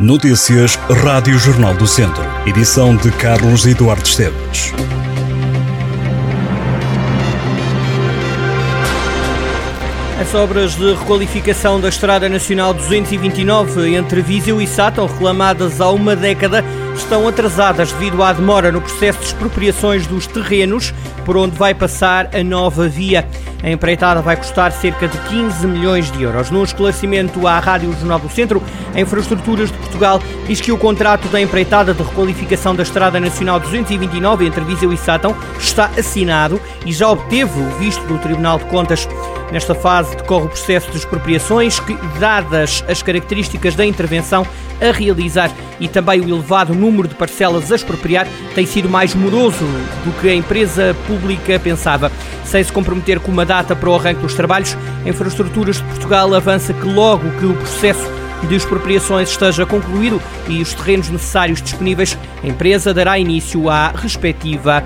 Notícias Rádio Jornal do Centro. Edição de Carlos Eduardo Esteves. As obras de requalificação da Estrada Nacional 229 entre Viseu e Sátão, reclamadas há uma década, estão atrasadas devido à demora no processo de expropriações dos terrenos por onde vai passar a nova via. A empreitada vai custar cerca de 15 milhões de euros. No esclarecimento à Rádio Jornal do Centro, a Infraestruturas de Portugal diz que o contrato da empreitada de requalificação da Estrada Nacional 229 entre Viseu e Sátão está assinado e já obteve o visto do Tribunal de Contas. Nesta fase decorre o processo de expropriações que, dadas as características da intervenção a realizar e também o elevado número de parcelas a expropriar, tem sido mais moroso do que a empresa pública pensava. Sem se comprometer com uma data para o arranque dos trabalhos, a Infraestruturas de Portugal avança que logo que o processo de expropriações esteja concluído e os terrenos necessários disponíveis, a empresa dará início à respectiva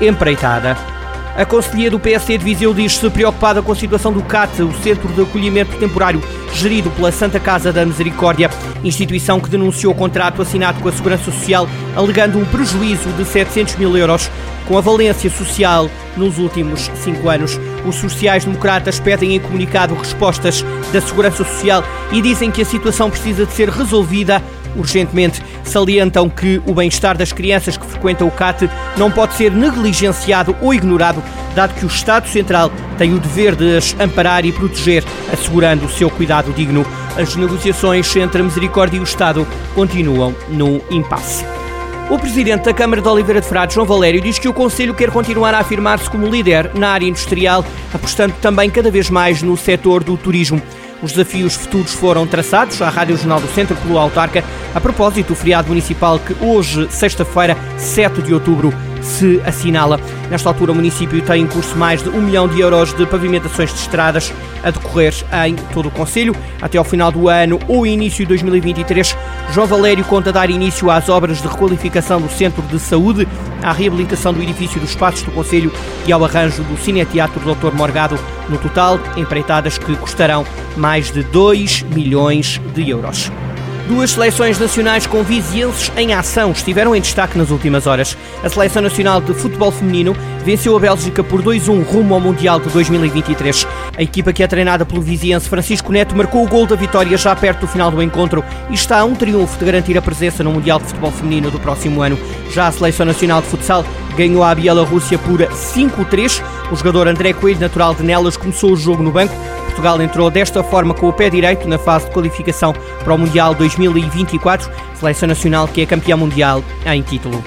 empreitada. A Conselhia do PSD de Viseu diz-se preocupada com a situação do CAT, o Centro de Acolhimento Temporário, gerido pela Santa Casa da Misericórdia, instituição que denunciou o contrato assinado com a Segurança Social, alegando um prejuízo de 700 mil euros com a valência social nos últimos cinco anos. Os sociais-democratas pedem em comunicado respostas da Segurança Social e dizem que a situação precisa de ser resolvida urgentemente. Salientam que o bem-estar das crianças que frequentam o CAT não pode ser negligenciado ou ignorado, dado que o Estado Central tem o dever de as amparar e proteger, assegurando o seu cuidado digno. As negociações entre a Misericórdia e o Estado continuam no impasse. O presidente da Câmara de Oliveira de Frades, João Valério, diz que o Conselho quer continuar a afirmar-se como líder na área industrial, apostando também cada vez mais no setor do turismo. Os desafios futuros foram traçados à Rádio Jornal do Centro pelo autarca a propósito do feriado municipal que hoje, sexta-feira, 7 de outubro, se assinala. Nesta altura, o município tem em curso mais de um milhão de euros de pavimentações de estradas a decorrer em todo o Conselho. Até ao final do ano ou início de 2023, João Valério conta dar início às obras de requalificação do Centro de Saúde, à reabilitação do edifício dos Espaços do Conselho e ao arranjo do Cineteatro Dr. Morgado. No total, empreitadas que custarão mais de 2 milhões de euros. Duas seleções nacionais com vizienses em ação estiveram em destaque nas últimas horas. A Seleção Nacional de Futebol Feminino venceu a Bélgica por 2-1 rumo ao Mundial de 2023. A equipa que é treinada pelo viziense Francisco Neto marcou o gol da vitória já perto do final do encontro e está a um triunfo de garantir a presença no Mundial de Futebol Feminino do próximo ano. Já a Seleção Nacional de Futsal ganhou a Bielorrússia por 5-3. O jogador André Coelho, natural de Nelas, começou o jogo no banco Portugal entrou desta forma com o pé direito na fase de qualificação para o Mundial 2024, seleção nacional que é campeã mundial em título.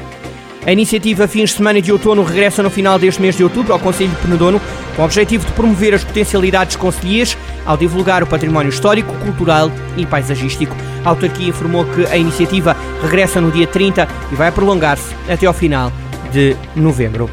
A iniciativa Fins de Semana de Outono regressa no final deste mês de outubro ao Conselho de Penedono, com o objetivo de promover as potencialidades concelhias ao divulgar o património histórico, cultural e paisagístico. A autarquia informou que a iniciativa regressa no dia 30 e vai prolongar-se até ao final de novembro.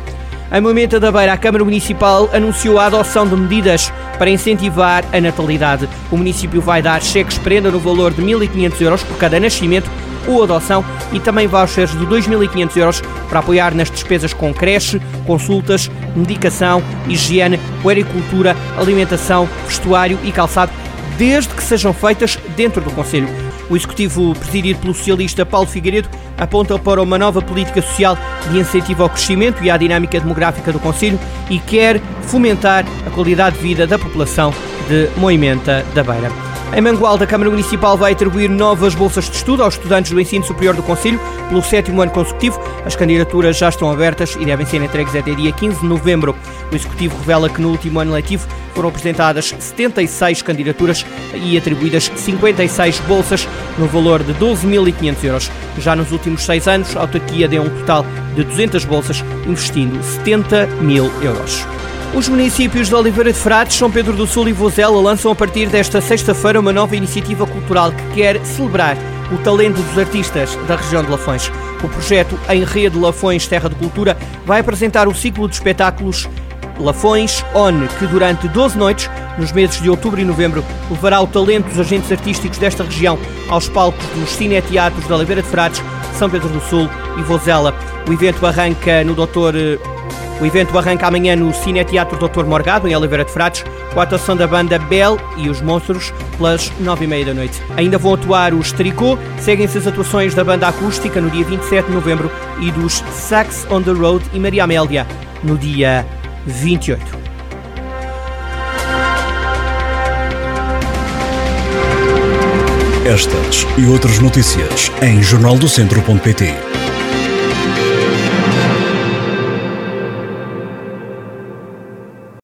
Em Moimenta da Beira, a Câmara Municipal anunciou a adoção de medidas para incentivar a natalidade. O município vai dar cheques prenda no valor de 1.500 euros por cada nascimento ou adoção e também vouchers de 2.500 euros para apoiar nas despesas com creche, consultas, medicação, higiene, puericultura, alimentação, vestuário e calçado, desde que sejam feitas dentro do Conselho. O executivo presidido pelo socialista Paulo Figueiredo aponta para uma nova política social de incentivo ao crescimento e à dinâmica demográfica do Conselho e quer fomentar a qualidade de vida da população de Moimenta da Beira. Em Mangualde, a Câmara Municipal vai atribuir novas bolsas de estudo aos estudantes do ensino superior do Conselho pelo sétimo ano consecutivo. As candidaturas já estão abertas e devem ser entregues até dia 15 de novembro. O Executivo revela que no último ano letivo foram apresentadas 76 candidaturas e atribuídas 56 bolsas no valor de 12.500 euros. Já nos últimos seis anos, a autarquia deu um total de 200 bolsas, investindo 70 mil euros. Os municípios de Oliveira de Frades, São Pedro do Sul e Vozela lançam a partir desta sexta-feira uma nova iniciativa cultural que quer celebrar o talento dos artistas da região de Lafões. O projeto Em Rede Lafões Terra de Cultura vai apresentar o ciclo de espetáculos Lafões ON, que durante 12 noites, nos meses de outubro e novembro, levará o talento dos agentes artísticos desta região aos palcos dos cineteatros de Oliveira de Frades, São Pedro do Sul e Vozela. O evento arranca no Dr. O evento arranca amanhã no Cine Teatro Dr. Morgado, em Oliveira de Frades, com a atuação da banda Bell e os Monstros, pelas nove e meia da noite. Ainda vão atuar os Tricô, seguem-se as atuações da banda acústica no dia 27 de novembro e dos Sax on the Road e Maria Amélia no dia 28. Estas e outras notícias em jornaldocentro.pt